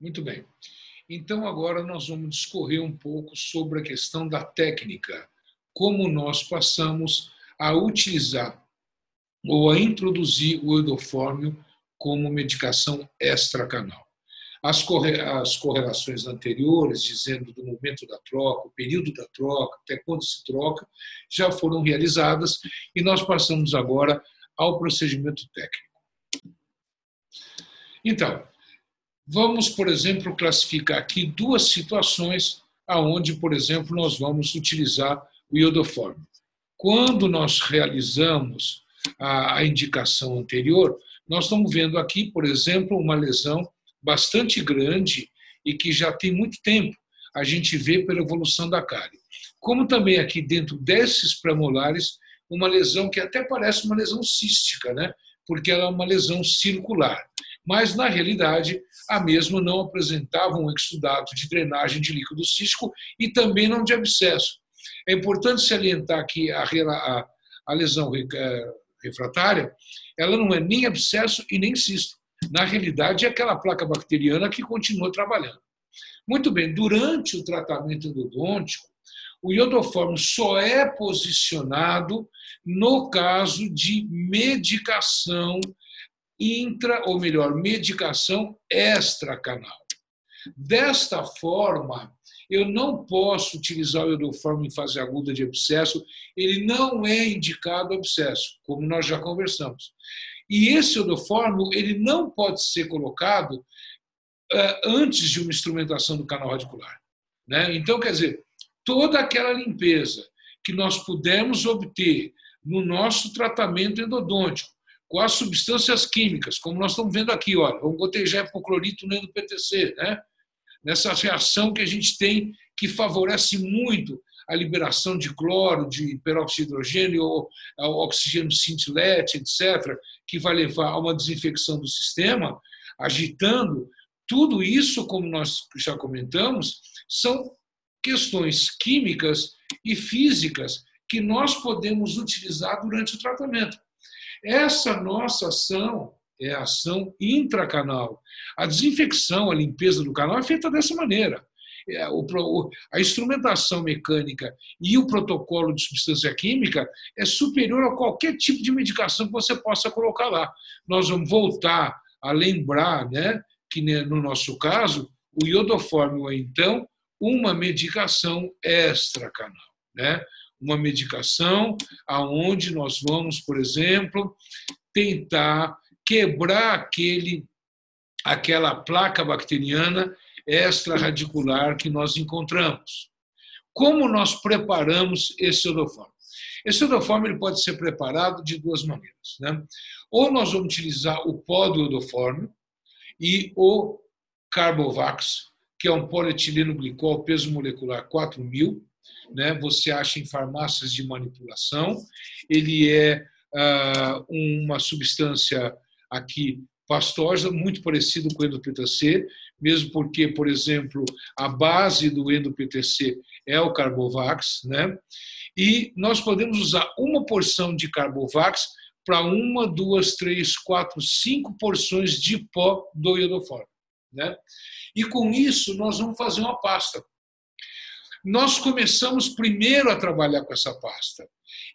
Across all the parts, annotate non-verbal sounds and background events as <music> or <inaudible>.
Muito bem. Então, agora nós vamos discorrer um pouco sobre a questão da técnica, como nós passamos a utilizar ou a introduzir o eudofórmio como medicação extracanal. As, as correlações anteriores, dizendo do momento da troca, o período da troca, até quando se troca, já foram realizadas e nós passamos agora ao procedimento técnico. Então, vamos, por exemplo, classificar aqui duas situações aonde, por exemplo, nós vamos utilizar o iodoforme. Quando nós realizamos a, indicação anterior, nós estamos vendo aqui, por exemplo, uma lesão bastante grande e que já tem muito tempo a gente vê pela evolução da cárie. Como também aqui dentro desses premolares, uma lesão que até parece uma lesão cística, né? porque ela é uma lesão circular. Mas, na realidade, a mesma não apresentava um exudato de drenagem de líquido cístico e também não de abscesso. É importante salientar que a, a, a lesão eh, refratária ela não é nem abscesso e nem cisto. Na realidade, é aquela placa bacteriana que continua trabalhando. Muito bem, durante o tratamento endodôntico, o iodoformo só é posicionado no caso de medicação intra, ou melhor, medicação extracanal. Desta forma, eu não posso utilizar o iodoformo em fase aguda de abscesso, ele não é indicado abscesso, como nós já conversamos. E esse iodoformo ele não pode ser colocado uh, antes de uma instrumentação do canal radicular. Né? Então, quer dizer, toda aquela limpeza que nós pudemos obter no nosso tratamento endodôntico, com as substâncias químicas, como nós estamos vendo aqui, olha, vamos gotejar hipoclorito no endo-PTC, né? nessa reação que a gente tem que favorece muito a liberação de cloro, de peróxido de hidrogênio, ou oxigênio cintilete, etc., que vai levar a uma desinfecção do sistema, agitando. Tudo isso, como nós já comentamos, são questões químicas e físicas que nós podemos utilizar durante o tratamento. Essa nossa ação é a ação intracanal. A desinfecção, a limpeza do canal é feita dessa maneira. É, a instrumentação mecânica e o protocolo de substância química é superior a qualquer tipo de medicação que você possa colocar lá. Nós vamos voltar a lembrar né, que, no nosso caso, o iodoforme é, então, uma medicação extracanal. Né? Uma medicação aonde nós vamos, por exemplo, tentar quebrar aquele, aquela placa bacteriana extraradicular que nós encontramos. Como nós preparamos esse odoforme? Esse odoforme ele pode ser preparado de duas maneiras. Né? Ou nós vamos utilizar o pó do odoforme e o Carbovax, que é um polietileno glicol, peso molecular 4000, né? você acha em farmácias de manipulação. Ele é ah, uma substância aqui pastosa, muito parecido com o endo-PTC, mesmo porque, por exemplo, a base do endo-PTC é o Carbovax, né? E nós podemos usar uma porção de Carbovax para uma, duas, três, quatro, cinco porções de pó do iodoforme, né? E com isso nós vamos fazer uma pasta. Nós começamos primeiro a trabalhar com essa pasta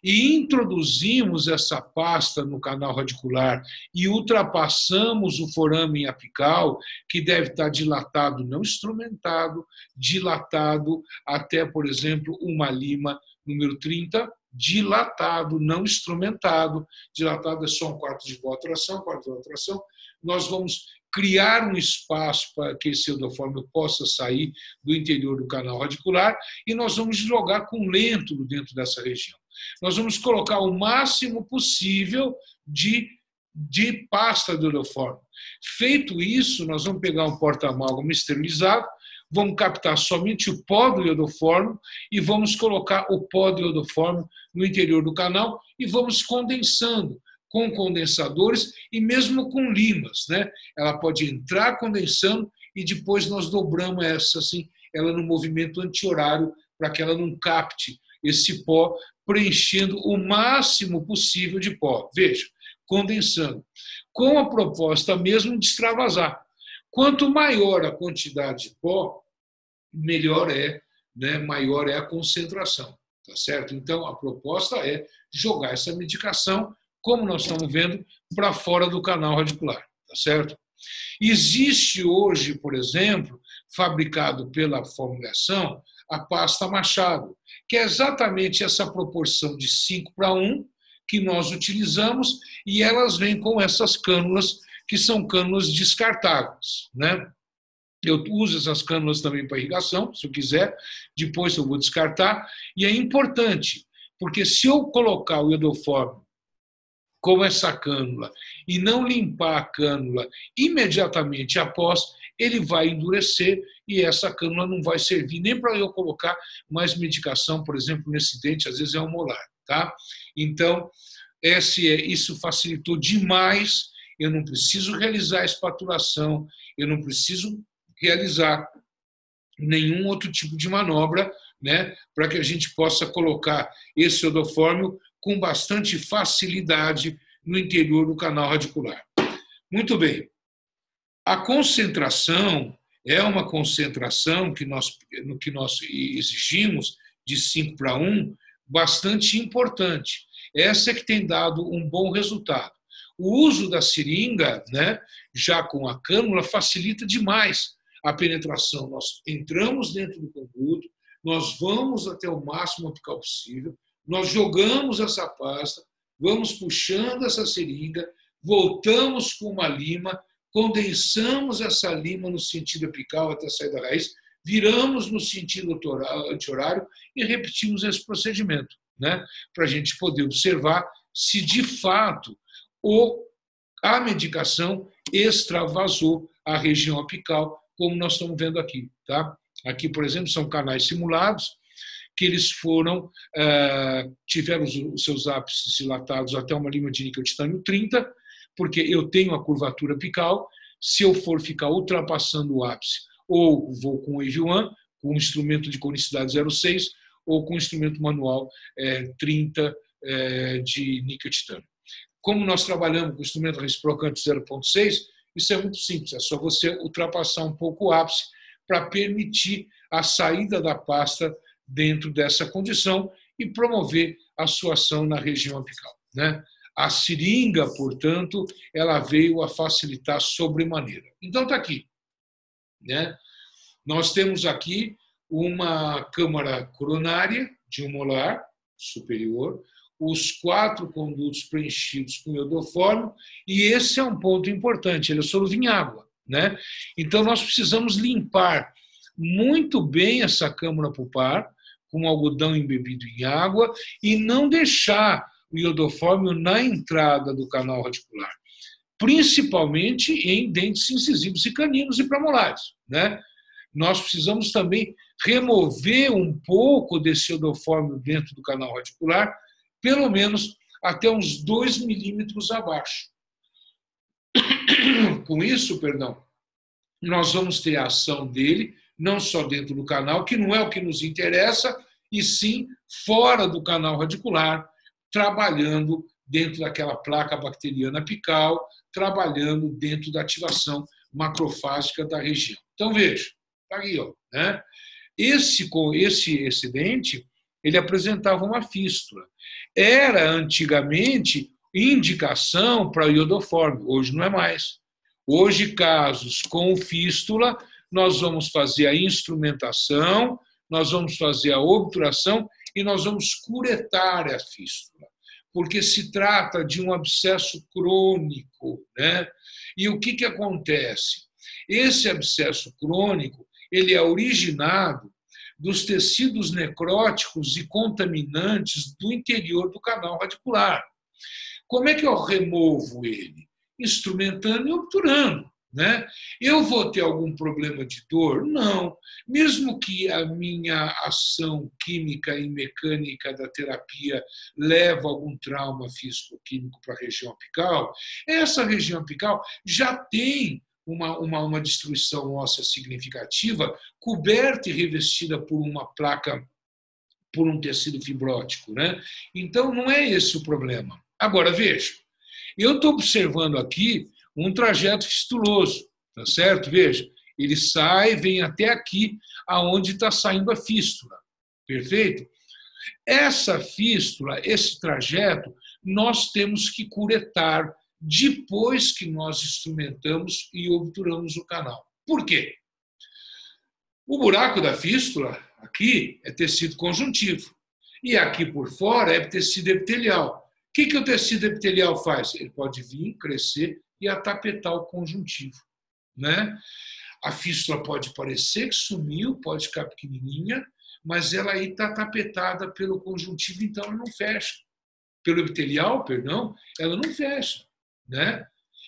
e introduzimos essa pasta no canal radicular e ultrapassamos o forame apical, que deve estar dilatado, não instrumentado, dilatado até, por exemplo, uma lima número 30, dilatado, não instrumentado. Dilatado é só um quarto de volta tração, um quarto de volta tração. Nós vamos criar um espaço para que esse endoforme possa sair do interior do canal radicular e nós vamos jogar com lêntulo dentro dessa região. Nós vamos colocar o máximo possível de, de pasta do endoforme. Feito isso, nós vamos pegar um porta-amálgama esterilizado, vamos captar somente o pó do iodoforme e vamos colocar o pó do iodoforme no interior do canal e vamos condensando com condensadores e mesmo com limas, né? Ela pode entrar condensando e depois nós dobramos essa assim, ela no movimento anti-horário para que ela não capte esse pó, preenchendo o máximo possível de pó. Veja, condensando, com a proposta mesmo de extravasar. Quanto maior a quantidade de pó, melhor é, né, maior é a concentração, tá certo? Então a proposta é jogar essa medicação, como nós estamos vendo, para fora do canal radicular, tá certo? Existe hoje, por exemplo, fabricado pela formulação, a pasta Machado, que é exatamente essa proporção de 5 para 1 que nós utilizamos e elas vêm com essas cânulas que são cânulas descartáveis, né? Eu uso essas cânulas também para irrigação, se eu quiser, depois eu vou descartar. E é importante, porque se eu colocar o iodoforme com essa cânula e não limpar a cânula imediatamente após, ele vai endurecer e essa cânula não vai servir nem para eu colocar mais medicação, por exemplo, nesse dente, às vezes é um molar. Tá? Então, esse, é, isso facilitou demais. Eu não preciso realizar a espatulação, eu não preciso realizar nenhum outro tipo de manobra né, para que a gente possa colocar esse odofórmio com bastante facilidade no interior do canal radicular. Muito bem. A concentração é uma concentração que nós, que nós exigimos de 5 para 1 bastante importante. Essa é que tem dado um bom resultado. O uso da seringa, né, já com a cânula, facilita demais a penetração. Nós entramos dentro do conduto, nós vamos até o máximo apical possível, nós jogamos essa pasta, vamos puxando essa seringa, voltamos com uma lima, condensamos essa lima no sentido apical até sair da raiz, viramos no sentido anti-horário e repetimos esse procedimento, né? para a gente poder observar se de fato o, a medicação extravasou a região apical, como nós estamos vendo aqui. Tá? Aqui, por exemplo, são canais simulados que eles foram eh, tiveram os seus ápices dilatados até uma lima de níquel titânio 30, porque eu tenho a curvatura apical. Se eu for ficar ultrapassando o ápice, ou vou com o AV1, com um instrumento de conicidade 0,6, ou com um instrumento manual é, 30 é, de níquel titânio. Como nós trabalhamos com o instrumento reciprocante 0,6, isso é muito simples, é só você ultrapassar um pouco o ápice para permitir a saída da pasta dentro dessa condição e promover a sua ação na região apical. Né? A seringa, portanto, ela veio a facilitar sobremaneira. Então está aqui. Né? Nós temos aqui uma câmara coronária de um molar superior, os quatro condutos preenchidos com iodoformo, e esse é um ponto importante, ele é soluto em água. Né? Então, nós precisamos limpar muito bem essa câmara pulpar, com algodão embebido em água, e não deixar o iodoformio na entrada do canal radicular, principalmente em dentes incisivos e caninos e premolares. Né? Nós precisamos também remover um pouco desse iodoformio dentro do canal radicular, pelo menos até uns 2 milímetros abaixo. <coughs> Com isso, perdão, nós vamos ter a ação dele, não só dentro do canal, que não é o que nos interessa, e sim fora do canal radicular, trabalhando dentro daquela placa bacteriana apical, trabalhando dentro da ativação macrofágica da região. Então, veja, está aí, ó, né? Esse, esse excedente, ele apresentava uma fístula era antigamente indicação para iodoforme, hoje não é mais. Hoje, casos com fístula, nós vamos fazer a instrumentação, nós vamos fazer a obturação e nós vamos curetar a fístula, porque se trata de um abscesso crônico. Né? E o que, que acontece? Esse abscesso crônico ele é originado dos tecidos necróticos e contaminantes do interior do canal radicular. Como é que eu removo ele? Instrumentando e obturando. Né? Eu vou ter algum problema de dor? Não. Mesmo que a minha ação química e mecânica da terapia leve algum trauma físico-químico para a região apical, essa região apical já tem uma, uma, uma destruição óssea significativa, coberta e revestida por uma placa, por um tecido fibrótico. Né? Então, não é esse o problema. Agora, veja, eu estou observando aqui um trajeto fistuloso. Tá certo? Veja, ele sai, vem até aqui, aonde está saindo a fístula. Perfeito? Essa fístula, esse trajeto, nós temos que curetar depois que nós instrumentamos e obturamos o canal. Por quê? O buraco da fístula, aqui, é tecido conjuntivo. E aqui por fora é tecido epitelial. O que, que o tecido epitelial faz? Ele pode vir, crescer e atapetar o conjuntivo. Né? A fístula pode parecer que sumiu, pode ficar pequenininha, mas ela aí está tapetada pelo conjuntivo, então ela não fecha. Pelo epitelial, perdão, ela não fecha. Né?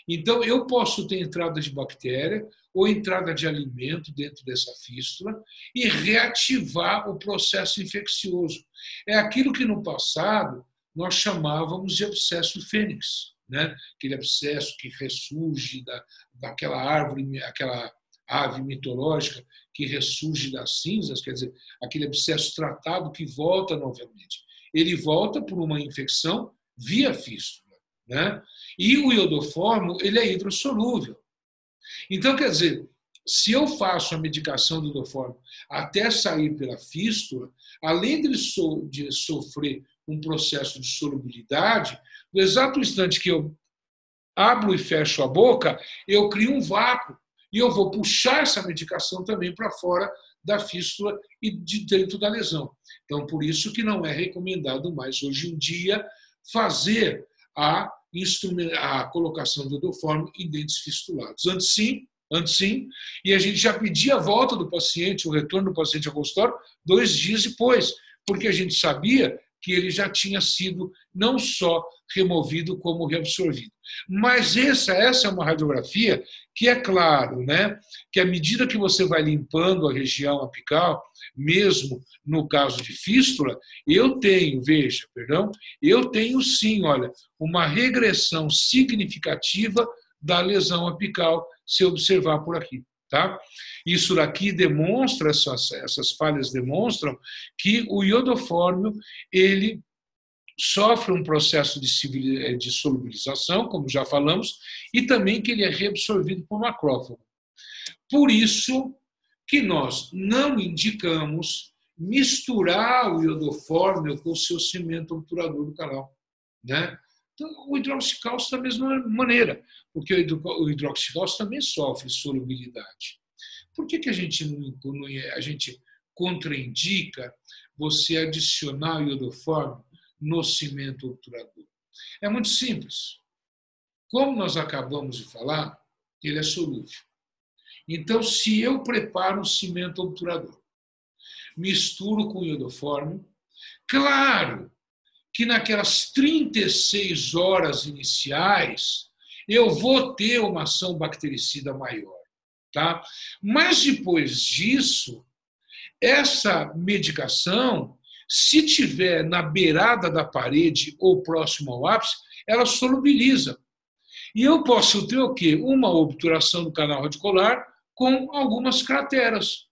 Então, eu posso ter entrada de bactéria ou entrada de alimento dentro dessa fístula e reativar o processo infeccioso. É aquilo que no passado nós chamávamos de abscesso fênix, né? aquele abscesso que ressurge da, daquela árvore, aquela ave mitológica que ressurge das cinzas, quer dizer, aquele abscesso tratado que volta novamente. Ele volta por uma infecção via fístula. Né? E o iodoformo ele é hidrossolúvel. Então, quer dizer, se eu faço a medicação do iodoformo até sair pela fístula, além de, de sofrer um processo de solubilidade, no exato instante que eu abro e fecho a boca, eu crio um vácuo e eu vou puxar essa medicação também para fora da fístula e de dentro da lesão. Então, por isso que não é recomendado mais hoje em dia fazer a, a colocação do endoformo em dentes fistulados. Antes sim, antes sim, e a gente já pedia a volta do paciente, o retorno do paciente ao consultório, dois dias depois, porque a gente sabia que ele já tinha sido não só removido, como reabsorvido. Mas essa, essa é uma radiografia que é claro, né, que à medida que você vai limpando a região apical, mesmo no caso de fístula, eu tenho, veja, perdão, eu tenho sim, olha, uma regressão significativa da lesão apical se observar por aqui. Tá? Isso daqui demonstra, essas, essas falhas demonstram que o iodofórmio ele sofre um processo de, eh, de solubilização, como já falamos, e também que ele é reabsorvido por macrófago. Por isso que nós não indicamos misturar o iodofórmio com o seu cimento obturador do canal. Né? Então, o hidroxicálcio da mesma maneira, porque o hidroxicálcio também sofre solubilidade. Por que, que a, gente não, a gente contraindica você adicionar o iodofórmio no cimento obturador? É muito simples. Como nós acabamos de falar, ele é solúvel. Então, se eu preparo um cimento obturador, misturo com iodofórmio, claro que naquelas 36 horas iniciais eu vou ter uma ação bactericida maior. Tá? Mas depois disso, essa medicação, se tiver na beirada da parede ou próximo ao ápice, ela solubiliza. E eu posso ter o quê? Uma obturação do canal radicular com algumas crateras,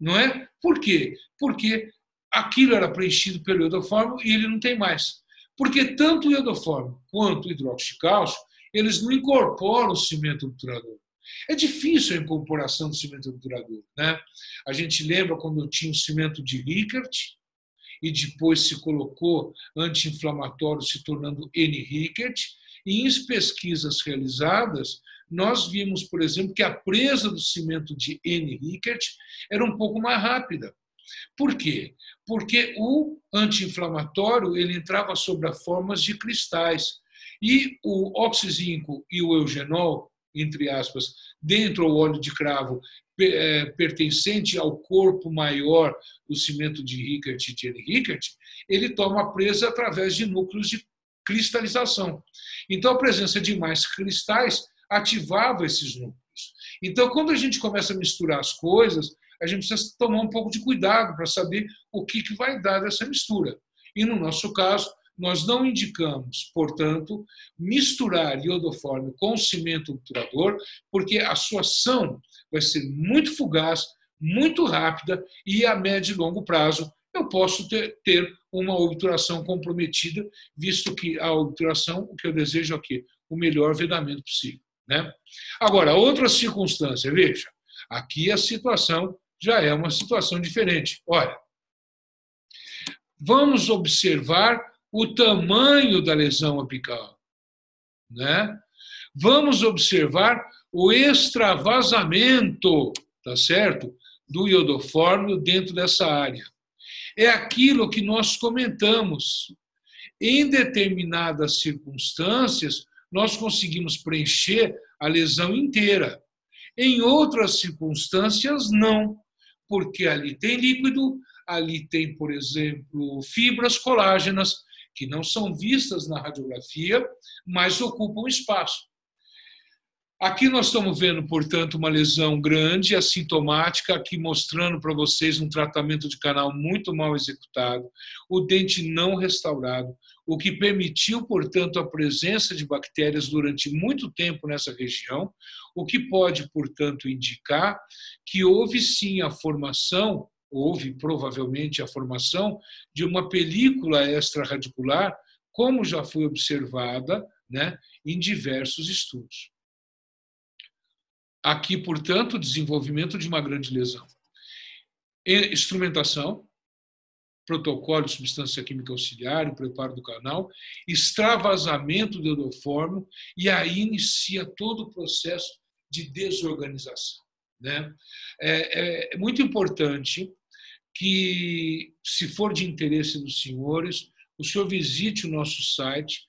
não é? Por quê? Porque aquilo era preenchido pelo iodoformo e ele não tem mais. Porque tanto o iodoformo quanto o hidroxicálcio, eles não incorporam o cimento obturador. É difícil a incorporação do cimento obturador. Né? A gente lembra quando tinha o cimento de Rickert e depois se colocou anti-inflamatório se tornando N-Rickert, e em pesquisas realizadas, nós vimos, por exemplo, que a presa do cimento de N-Rickert era um pouco mais rápida. Por quê? Porque o anti-inflamatório ele entrava sobre as formas de cristais. E o oxizinco e o eugenol, entre aspas, dentro do óleo de cravo, é, pertencente ao corpo maior do cimento de Rickert e de Rickert, ele toma presa através de núcleos de cristalização. Então, a presença de mais cristais ativava esses núcleos. Então, quando a gente começa a misturar as coisas, a gente precisa tomar um pouco de cuidado para saber o que, que vai dar dessa mistura. E no nosso caso, nós não indicamos, portanto, misturar iodoforme com cimento obturador, porque a sua ação vai ser muito fugaz, muito rápida e a médio e longo prazo eu posso ter, ter uma obturação comprometida, visto que a obturação, o que eu desejo quê? O melhor vedamento possível. Né? Agora, outra circunstância, veja, aqui a situação já é uma situação diferente. Olha, vamos observar o tamanho da lesão apical. Né? Vamos observar o extravasamento, tá certo? Do iodofórmio dentro dessa área. É aquilo que nós comentamos. Em determinadas circunstâncias, nós conseguimos preencher a lesão inteira. Em outras circunstâncias, não, porque ali tem líquido, ali tem, por exemplo, fibras colágenas, que não são vistas na radiografia, mas ocupam espaço. Aqui nós estamos vendo, portanto, uma lesão grande, assintomática, aqui mostrando para vocês um tratamento de canal muito mal executado, o dente não restaurado, o que permitiu, portanto, a presença de bactérias durante muito tempo nessa região, o que pode, portanto, indicar que houve sim a formação, houve provavelmente a formação de uma película extraradicular, como já foi observada né, em diversos estudos. Aqui, portanto, o desenvolvimento de uma grande lesão. Instrumentação, protocolo de substância química auxiliar, preparo do canal, extravasamento do endofórmio, e aí inicia todo o processo de desorganização. Né? É, é, é muito importante que, se for de interesse dos senhores, o senhor visite o nosso site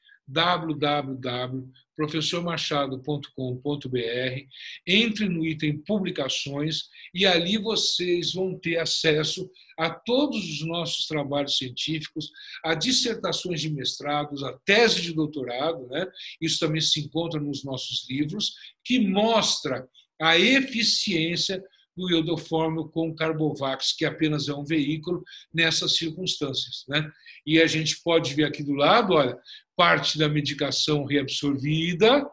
www.professormachado.com.br, entre no item publicações e ali vocês vão ter acesso a todos os nossos trabalhos científicos, a dissertações de mestrados, a tese de doutorado, né? isso também se encontra nos nossos livros, que mostra a eficiência do iodoformio com Carbovax, que apenas é um veículo nessas circunstâncias. Né? E a gente pode ver aqui do lado, olha, parte da medicação reabsorvida,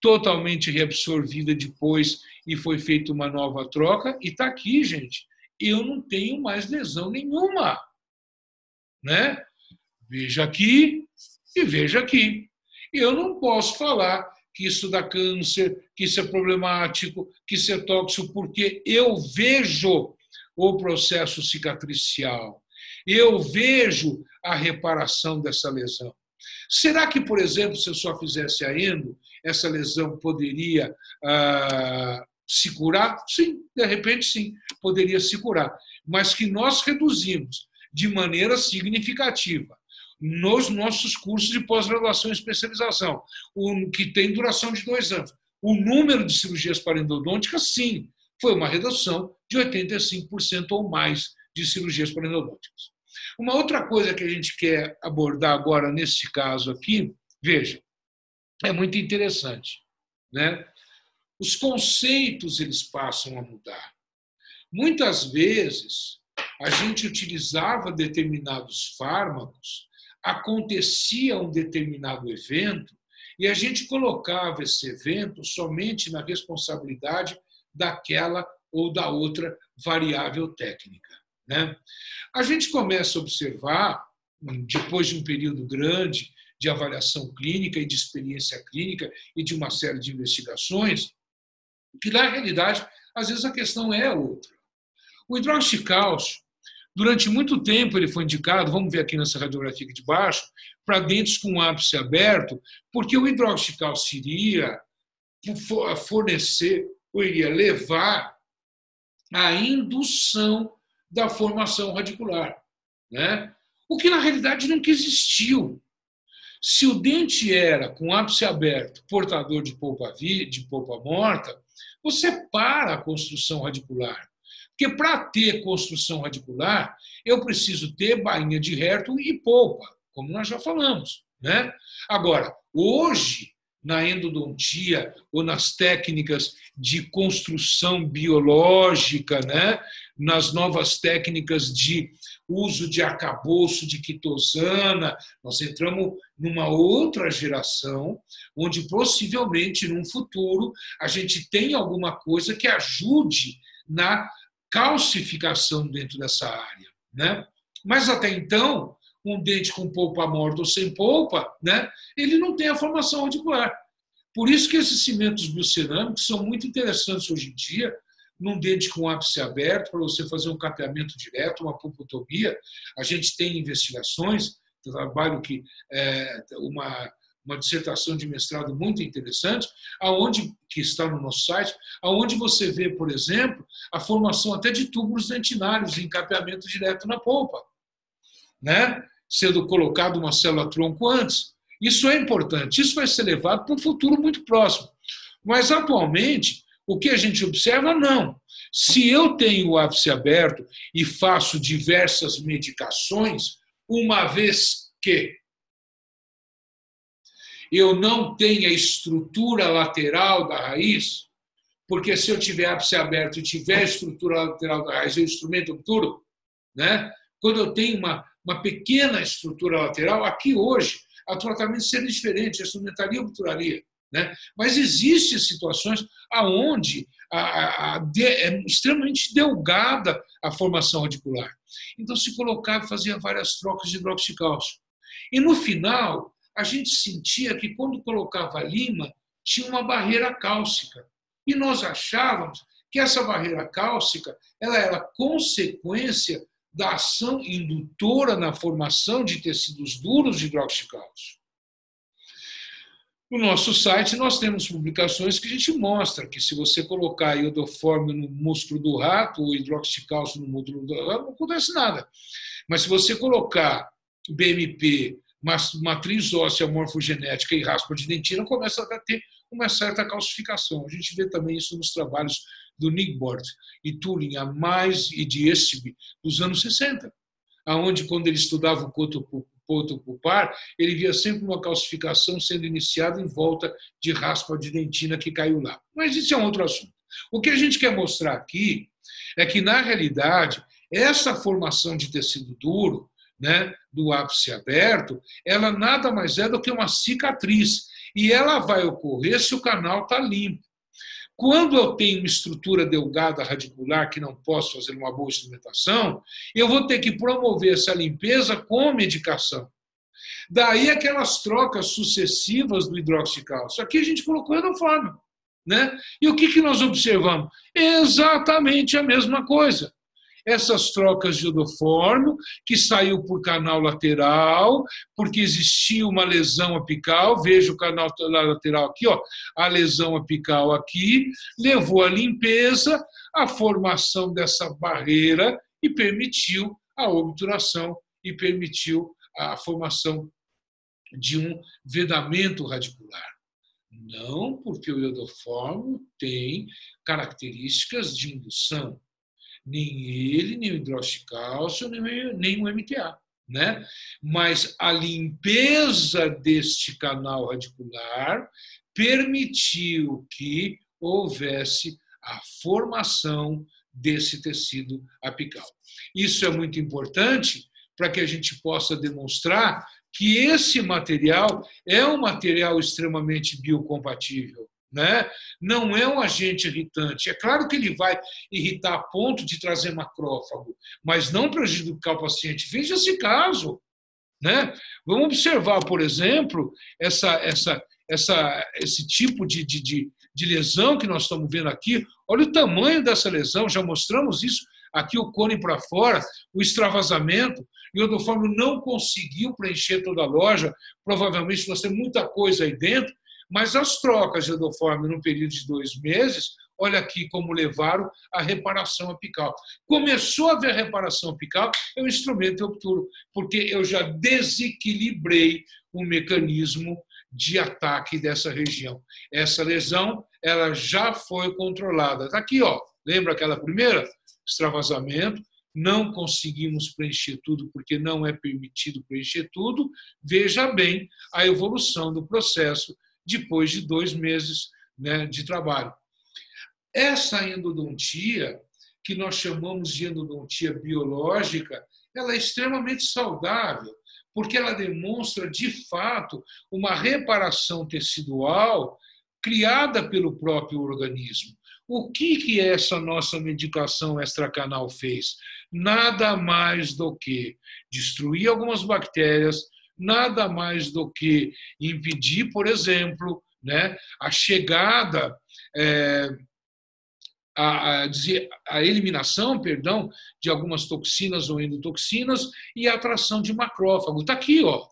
totalmente reabsorvida depois e foi feita uma nova troca. E está aqui, gente, eu não tenho mais lesão nenhuma. Né? Veja aqui e veja aqui. Eu não posso falar que isso dá câncer, que isso é problemático, que isso é tóxico, porque eu vejo o processo cicatricial, eu vejo a reparação dessa lesão. Será que, por exemplo, se eu só fizesse a endo, essa lesão poderia ah, se curar? Sim, de repente sim, poderia se curar. Mas que nós reduzimos de maneira significativa nos nossos cursos de pós-graduação e especialização, o, que tem duração de dois anos. O número de cirurgias parendodônticas, sim, foi uma redução de 85% ou mais de cirurgias parendodônticas. Uma outra coisa que a gente quer abordar agora nesse caso aqui, veja, é muito interessante, né? Os conceitos eles passam a mudar. Muitas vezes a gente utilizava determinados fármacos, acontecia um determinado evento e a gente colocava esse evento somente na responsabilidade daquela ou da outra variável técnica. Né? A gente começa a observar, depois de um período grande de avaliação clínica e de experiência clínica e de uma série de investigações, que na realidade, às vezes a questão é outra. O hidróxido de cálcio, durante muito tempo ele foi indicado, vamos ver aqui nessa radiografia aqui de baixo, para dentes com ápice aberto, porque o hidróxido iria fornecer, ou iria levar à indução da formação radicular. Né? O que na realidade nunca existiu. Se o dente era com ápice aberto, portador de polpa, de polpa morta, você para a construção radicular. Porque para ter construção radicular, eu preciso ter bainha de reto e polpa, como nós já falamos. Né? Agora, hoje, na endodontia ou nas técnicas de construção biológica, né? nas novas técnicas de uso de arcabouço de quitosana, nós entramos numa outra geração, onde possivelmente, num futuro, a gente tem alguma coisa que ajude na calcificação dentro dessa área. Né? Mas até então, um dente com polpa morta ou sem polpa, né, ele não tem a formação radicular. Por isso que esses cimentos biocerâmicos são muito interessantes hoje em dia, num dente com ápice aberto, para você fazer um capeamento direto, uma pulpotomia. A gente tem investigações, trabalho que é uma, uma dissertação de mestrado muito interessante, aonde que está no nosso site, aonde você vê, por exemplo, a formação até de túbulos dentinários em capeamento direto na polpa, né? Sendo colocado uma célula tronco antes. Isso é importante, isso vai ser levado para um futuro muito próximo. Mas atualmente o que a gente observa, não. Se eu tenho o ápice aberto e faço diversas medicações, uma vez que eu não tenho a estrutura lateral da raiz, porque se eu tiver ápice aberto e tiver estrutura lateral da raiz, o instrumento obturo, né? quando eu tenho uma, uma pequena estrutura lateral, aqui hoje, o tratamento seria diferente, a instrumentaria obturaria. Né? Mas existem situações onde a, a, a, é extremamente delgada a formação radicular. Então se colocava, fazia várias trocas de hidroxicálcio. E no final, a gente sentia que quando colocava lima, tinha uma barreira cálcica. E nós achávamos que essa barreira cálcica ela era consequência da ação indutora na formação de tecidos duros de hidroxicálcio. No nosso site, nós temos publicações que a gente mostra que se você colocar iodoforme no músculo do rato ou hidroxicálcio no músculo do rato, não acontece nada. Mas se você colocar BMP, matriz óssea morfogenética e raspa de dentina, começa a ter uma certa calcificação. A gente vê também isso nos trabalhos do Nigbord e Turing, a mais e de Estebe, dos anos 60, aonde quando ele estudava o coto ponto pulpar, ele via sempre uma calcificação sendo iniciada em volta de raspa de dentina que caiu lá. Mas isso é um outro assunto. O que a gente quer mostrar aqui é que, na realidade, essa formação de tecido duro, né, do ápice aberto, ela nada mais é do que uma cicatriz. E ela vai ocorrer se o canal está limpo. Quando eu tenho uma estrutura delgada radicular que não posso fazer uma boa instrumentação, eu vou ter que promover essa limpeza com medicação. Daí aquelas trocas sucessivas do hidroxicálcio. Aqui a gente colocou endoforme. Né? E o que, que nós observamos? Exatamente a mesma coisa essas trocas de odofórmio, que saiu por canal lateral, porque existia uma lesão apical, veja o canal lateral aqui, ó, a lesão apical aqui, levou à limpeza, a formação dessa barreira e permitiu a obturação e permitiu a formação de um vedamento radicular. Não porque o iodoformo tem características de indução, nem ele, nem o hidroxicálcio, nem, nem o MTA. Né? Mas a limpeza deste canal radicular permitiu que houvesse a formação desse tecido apical. Isso é muito importante para que a gente possa demonstrar que esse material é um material extremamente biocompatível né? não é um agente irritante. É claro que ele vai irritar a ponto de trazer macrófago, mas não prejudicar o paciente. Veja esse caso. Né? Vamos observar, por exemplo, essa, essa, essa, esse tipo de, de, de, de lesão que nós estamos vendo aqui. Olha o tamanho dessa lesão, já mostramos isso aqui o cone para fora, o extravasamento, e o Odofórmio não conseguiu preencher toda a loja, provavelmente nós temos muita coisa aí dentro, mas as trocas de endoforme no período de dois meses, olha aqui como levaram a reparação apical. Começou a haver reparação apical, é um instrumento obturo, porque eu já desequilibrei o mecanismo de ataque dessa região. Essa lesão, ela já foi controlada. Está aqui, ó. Lembra aquela primeira? Extravasamento, não conseguimos preencher tudo porque não é permitido preencher tudo. Veja bem a evolução do processo depois de dois meses né, de trabalho. Essa endodontia, que nós chamamos de endodontia biológica, ela é extremamente saudável, porque ela demonstra, de fato, uma reparação tecidual criada pelo próprio organismo. O que, que essa nossa medicação extracanal fez? Nada mais do que destruir algumas bactérias, nada mais do que impedir, por exemplo, né, a chegada, é, a, a, a eliminação, perdão, de algumas toxinas ou endotoxinas e a atração de macrófago. Está aqui, ó.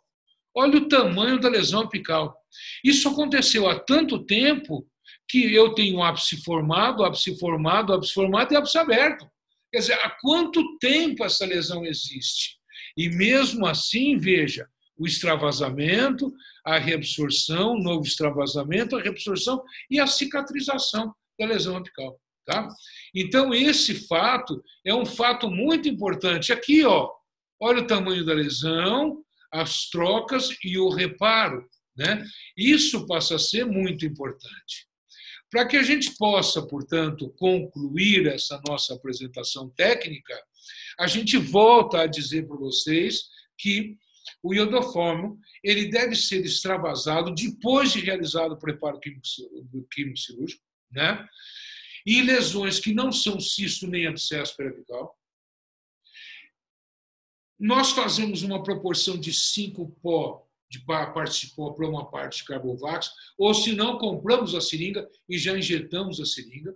Olha o tamanho da lesão apical. Isso aconteceu há tanto tempo que eu tenho ápice formado, ápice formado, ápice formado e ápice aberto. Quer dizer, há quanto tempo essa lesão existe? E mesmo assim, veja, o extravasamento, a reabsorção, novo extravasamento, a reabsorção e a cicatrização da lesão apical. Tá? Então, esse fato é um fato muito importante. Aqui, ó, olha o tamanho da lesão, as trocas e o reparo. Né? Isso passa a ser muito importante. Para que a gente possa, portanto, concluir essa nossa apresentação técnica, a gente volta a dizer para vocês que o iodoformo ele deve ser extravasado depois de realizado o preparo químico cirúrgico, né? E lesões que não são cisto nem abscesso periapical. Nós fazemos uma proporção de 5 pó de participou para uma parte de Carbovax, ou se não, compramos a seringa e já injetamos a seringa.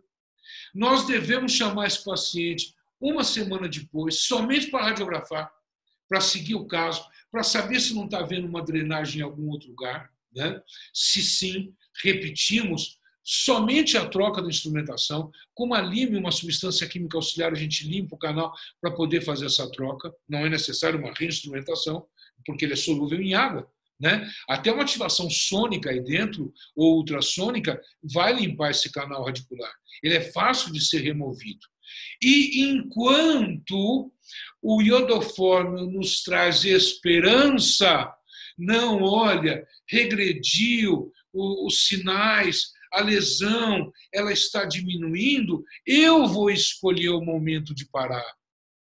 Nós devemos chamar esse paciente uma semana depois, somente para radiografar, para seguir o caso, para saber se não está havendo uma drenagem em algum outro lugar. Né? Se sim, repetimos somente a troca da instrumentação. Com uma lime, uma substância química auxiliar, a gente limpa o canal para poder fazer essa troca. Não é necessário uma reinstrumentação, porque ele é solúvel em água. Né? Até uma ativação sônica aí dentro, ou ultrassônica, vai limpar esse canal radicular. Ele é fácil de ser removido. E enquanto o iodoforme nos traz esperança, não olha, regrediu, os sinais, a lesão, ela está diminuindo, eu vou escolher o momento de parar.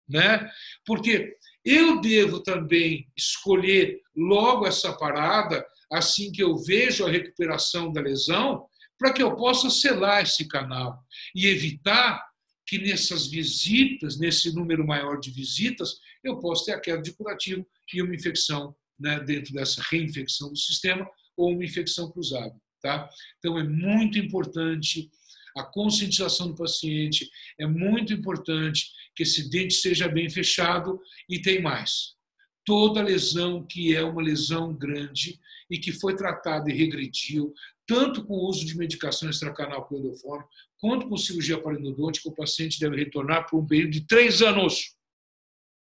Né? Porque eu devo também escolher logo essa parada, assim que eu vejo a recuperação da lesão, para que eu possa selar esse canal e evitar que nessas visitas, nesse número maior de visitas, eu possa ter a queda de curativo e uma infecção né, dentro dessa reinfecção do sistema ou uma infecção cruzada. Tá? Então, é muito importante a conscientização do paciente, é muito importante que esse dente seja bem fechado e tem mais. Toda lesão que é uma lesão grande e que foi tratada e regrediu, tanto com o uso de medicação extracanal pleudofórmio, quanto com cirurgia parinodôntica, o paciente deve retornar por um período de três anos.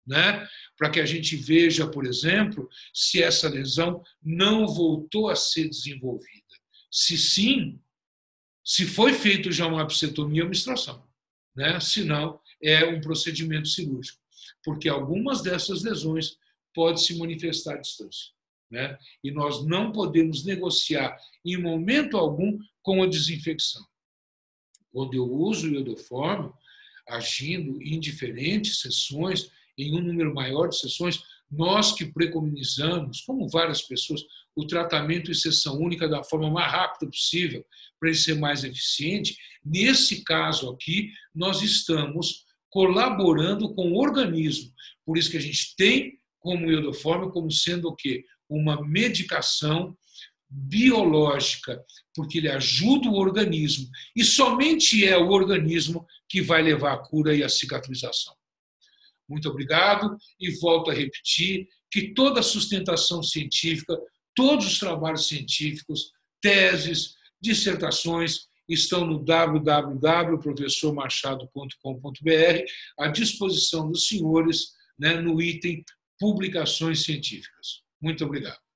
Né? Para que a gente veja, por exemplo, se essa lesão não voltou a ser desenvolvida. Se sim, se foi feito já uma epicetomia, uma extração. Né? Se não, é um procedimento cirúrgico, porque algumas dessas lesões podem se manifestar à distância. Né? E nós não podemos negociar em momento algum com a desinfecção. Quando eu uso o iodoforme, agindo em diferentes sessões, em um número maior de sessões, nós que preconizamos, como várias pessoas, o tratamento em sessão única da forma mais rápida possível, para ele ser mais eficiente, nesse caso aqui, nós estamos colaborando com o organismo. Por isso que a gente tem como iodoforme como sendo o quê? Uma medicação biológica, porque ele ajuda o organismo e somente é o organismo que vai levar a cura e a cicatrização. Muito obrigado e volto a repetir que toda a sustentação científica, todos os trabalhos científicos, teses, dissertações estão no www.professormachado.com.br à disposição dos senhores né, no item Publicações Científicas. Muito obrigado.